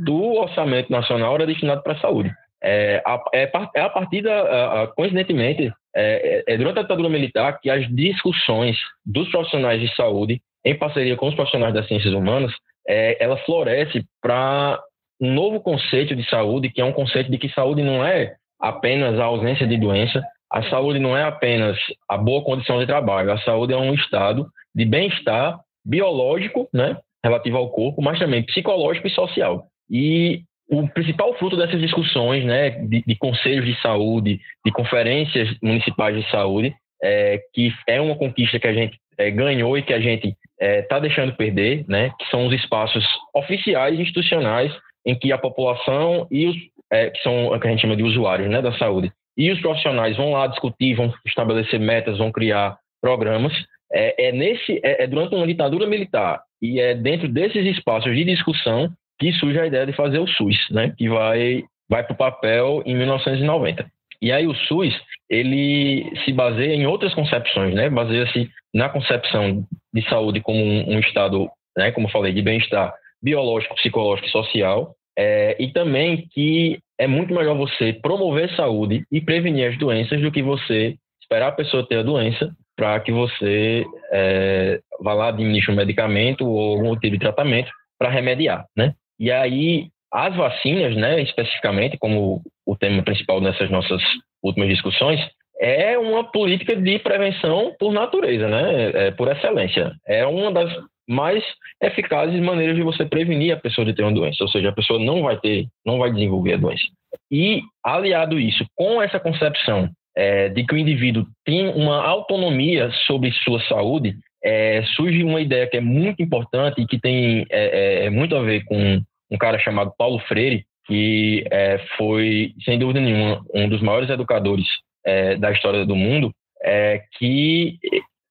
do orçamento nacional era destinado para a saúde. É, a, é, é a partir da, a, coincidentemente, é, é, durante a ditadura militar que as discussões dos profissionais de saúde, em parceria com os profissionais das ciências humanas, é, ela floresce para um novo conceito de saúde, que é um conceito de que saúde não é apenas a ausência de doença, a saúde não é apenas a boa condição de trabalho, a saúde é um estado de bem-estar biológico, né, relativo ao corpo, mas também psicológico e social. E o principal fruto dessas discussões, né, de, de conselhos de saúde, de conferências municipais de saúde, é, que é uma conquista que a gente é, ganhou e que a gente está é, tá deixando perder, né, que são os espaços oficiais e institucionais em que a população e os é, que são o que a gente chama de usuários né, da saúde e os profissionais vão lá discutir, vão estabelecer metas, vão criar programas. É, é nesse, é, é, durante uma ditadura militar e é dentro desses espaços de discussão que surge a ideia de fazer o SUS, né? Que vai vai para o papel em 1990. E aí o SUS ele se baseia em outras concepções, né? Baseia-se na concepção de saúde como um, um estado, né? Como eu falei, de bem-estar biológico, psicológico e social, é, e também que é muito melhor você promover saúde e prevenir as doenças do que você esperar a pessoa ter a doença para que você é, vá lá administre um medicamento ou algum tipo de tratamento para remediar, né? E aí as vacinas, né, especificamente como o tema principal dessas nossas últimas discussões, é uma política de prevenção por natureza, né? É, por excelência. É uma das mais eficazes maneiras de você prevenir a pessoa de ter uma doença, ou seja, a pessoa não vai ter, não vai desenvolver a doença. E aliado isso com essa concepção é, de que o indivíduo tem uma autonomia sobre sua saúde, é, surge uma ideia que é muito importante e que tem é, é, muito a ver com um cara chamado Paulo Freire, que é, foi, sem dúvida nenhuma, um dos maiores educadores é, da história do mundo, é, que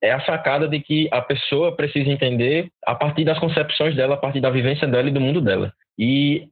é a sacada de que a pessoa precisa entender a partir das concepções dela, a partir da vivência dela e do mundo dela. E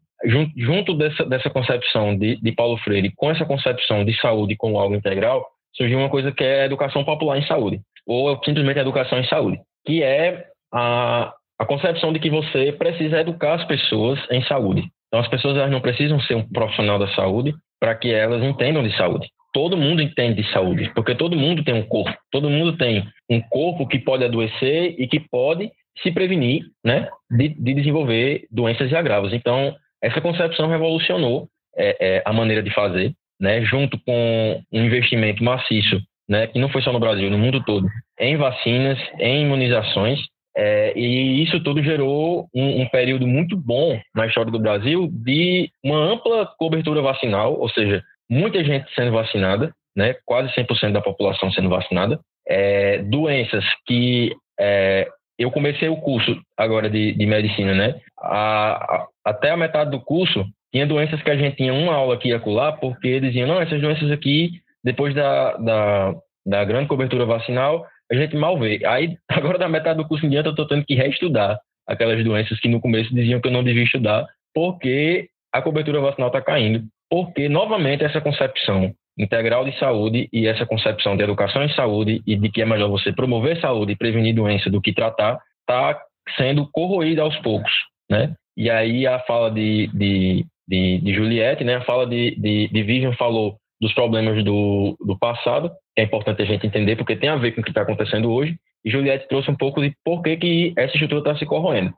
junto dessa, dessa concepção de, de Paulo Freire, com essa concepção de saúde como algo integral, surgiu uma coisa que é a educação popular em saúde, ou simplesmente a educação em saúde, que é a, a concepção de que você precisa educar as pessoas em saúde. Então, as pessoas elas não precisam ser um profissional da saúde para que elas entendam de saúde. Todo mundo entende de saúde, porque todo mundo tem um corpo. Todo mundo tem um corpo que pode adoecer e que pode se prevenir né, de, de desenvolver doenças e agravos. Então, essa concepção revolucionou é, é, a maneira de fazer, né, junto com um investimento maciço, né, que não foi só no Brasil, no mundo todo, em vacinas, em imunizações, é, e isso tudo gerou um, um, período muito bom na história do Brasil de uma ampla cobertura vacinal, ou seja, muita gente sendo vacinada, né, quase 100% da população sendo vacinada, é, doenças que é, eu comecei o curso agora de, de medicina, né, a, a, até a metade do curso tinha doenças que a gente tinha uma aula aqui e acolá, porque diziam, não, essas doenças aqui, depois da, da, da grande cobertura vacinal, a gente mal vê. Aí, agora da metade do curso em diante, eu estou tendo que reestudar aquelas doenças que no começo diziam que eu não devia estudar, porque a cobertura vacinal está caindo. Porque, novamente, essa concepção integral de saúde e essa concepção de educação em saúde e de que é melhor você promover saúde e prevenir doença do que tratar, está sendo corroída aos poucos, né? E aí a fala de, de, de, de Juliette, né? A fala de, de, de Vivian falou dos problemas do, do passado, é importante a gente entender, porque tem a ver com o que está acontecendo hoje. E Juliette trouxe um pouco de por que, que essa estrutura está se corroendo.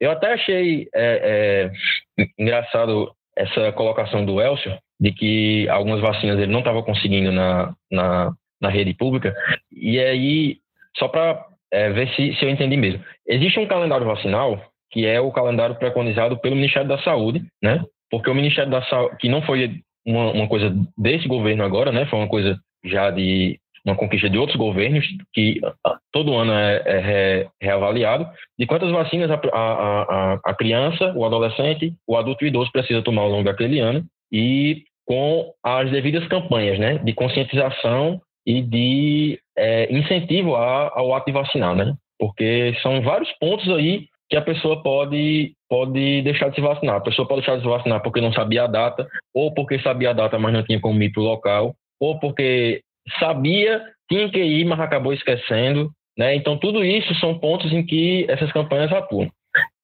Eu até achei é, é, engraçado essa colocação do Elcio, de que algumas vacinas ele não estava conseguindo na, na, na, rede pública. E aí, só para é, ver se, se eu entendi mesmo. Existe um calendário vacinal, que é o calendário preconizado pelo Ministério da Saúde, né? Porque o Ministério da Saúde, que não foi uma, uma coisa desse governo agora, né? Foi uma coisa já de uma conquista de outros governos, que ah, todo ano é, é reavaliado, de quantas vacinas a, a, a, criança, o adolescente, o adulto e o idoso precisa tomar ao longo daquele ano, e com as devidas campanhas né, de conscientização e de é, incentivo ao ato de vacinar, né? Porque são vários pontos aí que a pessoa pode, pode deixar de se vacinar. A pessoa pode deixar de se vacinar porque não sabia a data, ou porque sabia a data, mas não tinha como ir para o local, ou porque sabia, tinha que ir, mas acabou esquecendo. Né? Então, tudo isso são pontos em que essas campanhas atuam.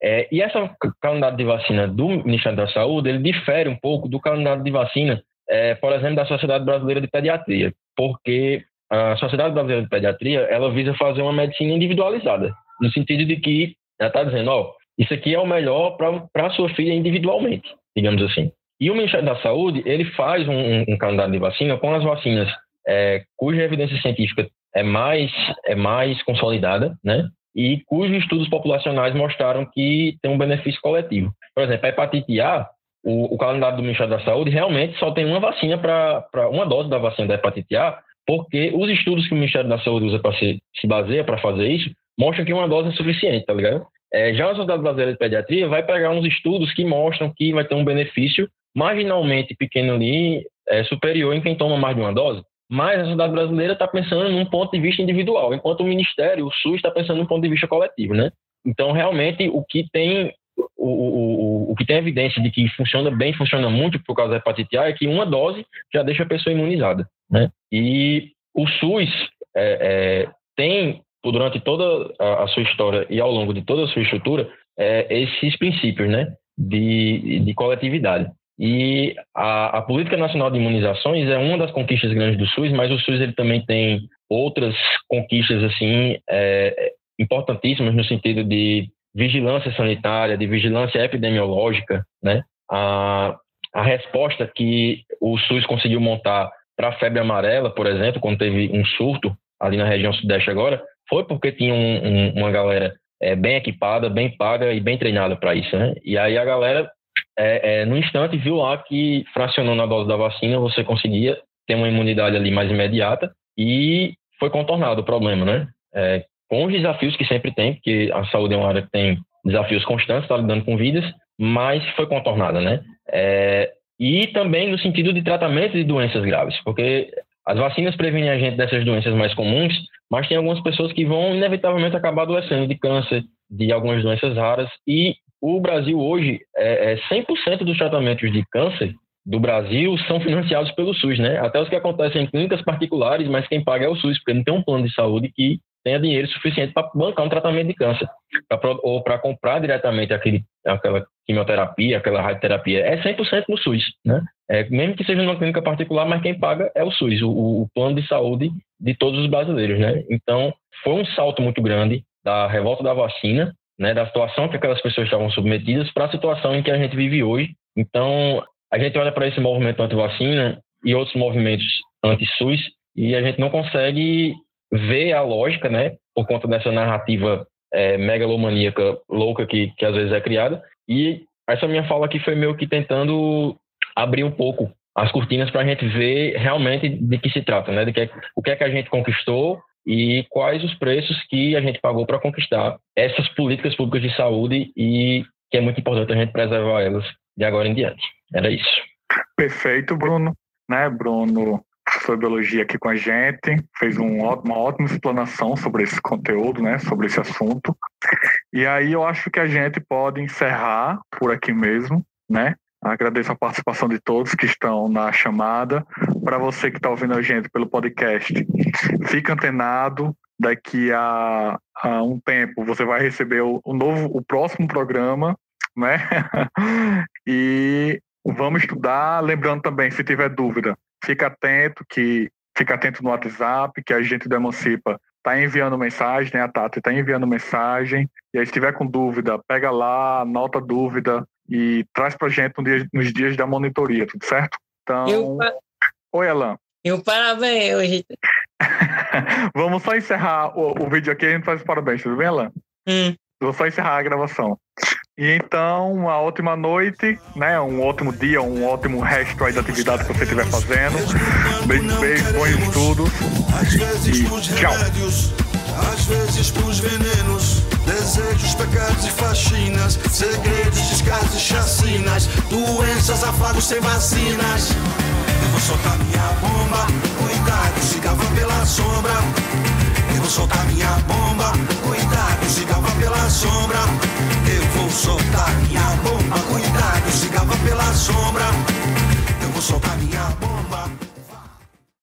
É, e essa calendário de vacina do Ministério da Saúde, ele difere um pouco do calendário de vacina, é, por exemplo, da Sociedade Brasileira de Pediatria, porque a Sociedade Brasileira de Pediatria, ela visa fazer uma medicina individualizada, no sentido de que ela está dizendo, ó, isso aqui é o melhor para a sua filha individualmente, digamos assim. E o Ministério da Saúde, ele faz um, um calendário de vacina com as vacinas é, cuja evidência científica é mais, é mais consolidada, né? E cujos estudos populacionais mostraram que tem um benefício coletivo. Por exemplo, a hepatite A, o, o calendário do Ministério da Saúde realmente só tem uma vacina para uma dose da vacina da hepatite A, porque os estudos que o Ministério da Saúde usa para se, se baseia para fazer isso mostram que uma dose é suficiente, tá ligado? É, já a Sociedade Brasileira de Pediatria vai pegar uns estudos que mostram que vai ter um benefício marginalmente pequeno ali, é, superior em quem toma mais de uma dose. Mas a sociedade brasileira está pensando num ponto de vista individual, enquanto o Ministério, o SUS, está pensando num ponto de vista coletivo, né? Então, realmente, o que tem o, o, o que tem evidência de que funciona bem, funciona muito por causa da hepatite A, é que uma dose já deixa a pessoa imunizada, né? E o SUS é, é, tem durante toda a, a, sua história e ao longo de toda a sua estrutura, é, esses princípios né, de, de coletividade. E a, a, Política Nacional de Imunizações é uma das conquistas grandes do SUS, mas o SUS ele também tem outras conquistas assim é, importantíssimas no sentido de vigilância sanitária, de vigilância epidemiológica, né? A, a resposta que o SUS conseguiu montar para a febre amarela, por exemplo, quando teve um surto ali na região sudeste agora, foi porque tinha um, um, uma galera é, bem equipada, bem paga e bem treinada para isso, né? E aí a galera, é, é, no instante, viu lá que fracionando a dose da vacina você conseguia ter uma imunidade ali mais imediata e foi contornado o problema, né? É, com os desafios que sempre tem, porque a saúde é uma área que tem desafios constantes, está lidando com vidas, mas foi contornada, né? É, e também no sentido de tratamento de doenças graves, porque as vacinas previnem a gente dessas doenças mais comuns, mas tem algumas pessoas que vão inevitavelmente acabar adoecendo de câncer, de algumas doenças raras, e o Brasil hoje, é, é 100% dos tratamentos de câncer do Brasil são financiados pelo SUS, né? Até os que acontecem em clínicas particulares, mas quem paga é o SUS, porque não tem um plano de saúde que tenha dinheiro suficiente para bancar um tratamento de câncer, pra, ou para comprar diretamente aquele, aquela quimioterapia, aquela radioterapia. É 100% no SUS, né? É, mesmo que seja numa clínica particular, mas quem paga é o SUS, o, o plano de saúde de todos os brasileiros, né? Então, foi um salto muito grande da revolta da vacina, né, da situação que aquelas pessoas estavam submetidas para a situação em que a gente vive hoje. Então, a gente olha para esse movimento anti-vacina e outros movimentos anti-SUS e a gente não consegue ver a lógica, né, por conta dessa narrativa é, megalomaníaca louca que, que às vezes é criada. E essa minha fala aqui foi meio que tentando abrir um pouco as cortinas para a gente ver realmente de que se trata, né, de que, o que é que a gente conquistou e quais os preços que a gente pagou para conquistar essas políticas públicas de saúde e que é muito importante a gente preservar elas de agora em diante. Era isso. Perfeito, Bruno. Né, Bruno, professor biologia aqui com a gente, fez um, uma ótima explanação sobre esse conteúdo, né, sobre esse assunto. E aí eu acho que a gente pode encerrar por aqui mesmo, né? Agradeço a participação de todos que estão na chamada. Para você que está ouvindo a gente pelo podcast, fica antenado. Daqui a, a um tempo você vai receber o, o novo, o próximo programa, né? e vamos estudar. Lembrando também, se tiver dúvida, fica atento que fica atento no WhatsApp, que a gente do Emancipa está enviando mensagem, né? A Tati está enviando mensagem. E aí, se tiver com dúvida, pega lá, anota dúvida e traz para gente no dia, nos dias da monitoria, tudo certo? Então. Eu... Oi, Alan. E um parabéns hoje. Vamos só encerrar o, o, vídeo aqui e a gente faz os parabéns, tudo bem, Alan? Hum. Vou só encerrar a gravação. E então, uma ótima noite, né? Um ótimo dia, um ótimo resto aí da atividade que você estiver fazendo. Beijo, beijo, bons estudos. E tchau. Às vezes pros venenos, Desejos, pecados e faxinas, segredos, descartos e chacinas, doenças, afagos sem vacinas. Eu vou soltar minha bomba, cuidado, se pela sombra. Eu vou soltar minha bomba, cuidado, se pela sombra. Eu vou soltar minha bomba, cuidado, se pela sombra. Eu vou soltar minha bomba.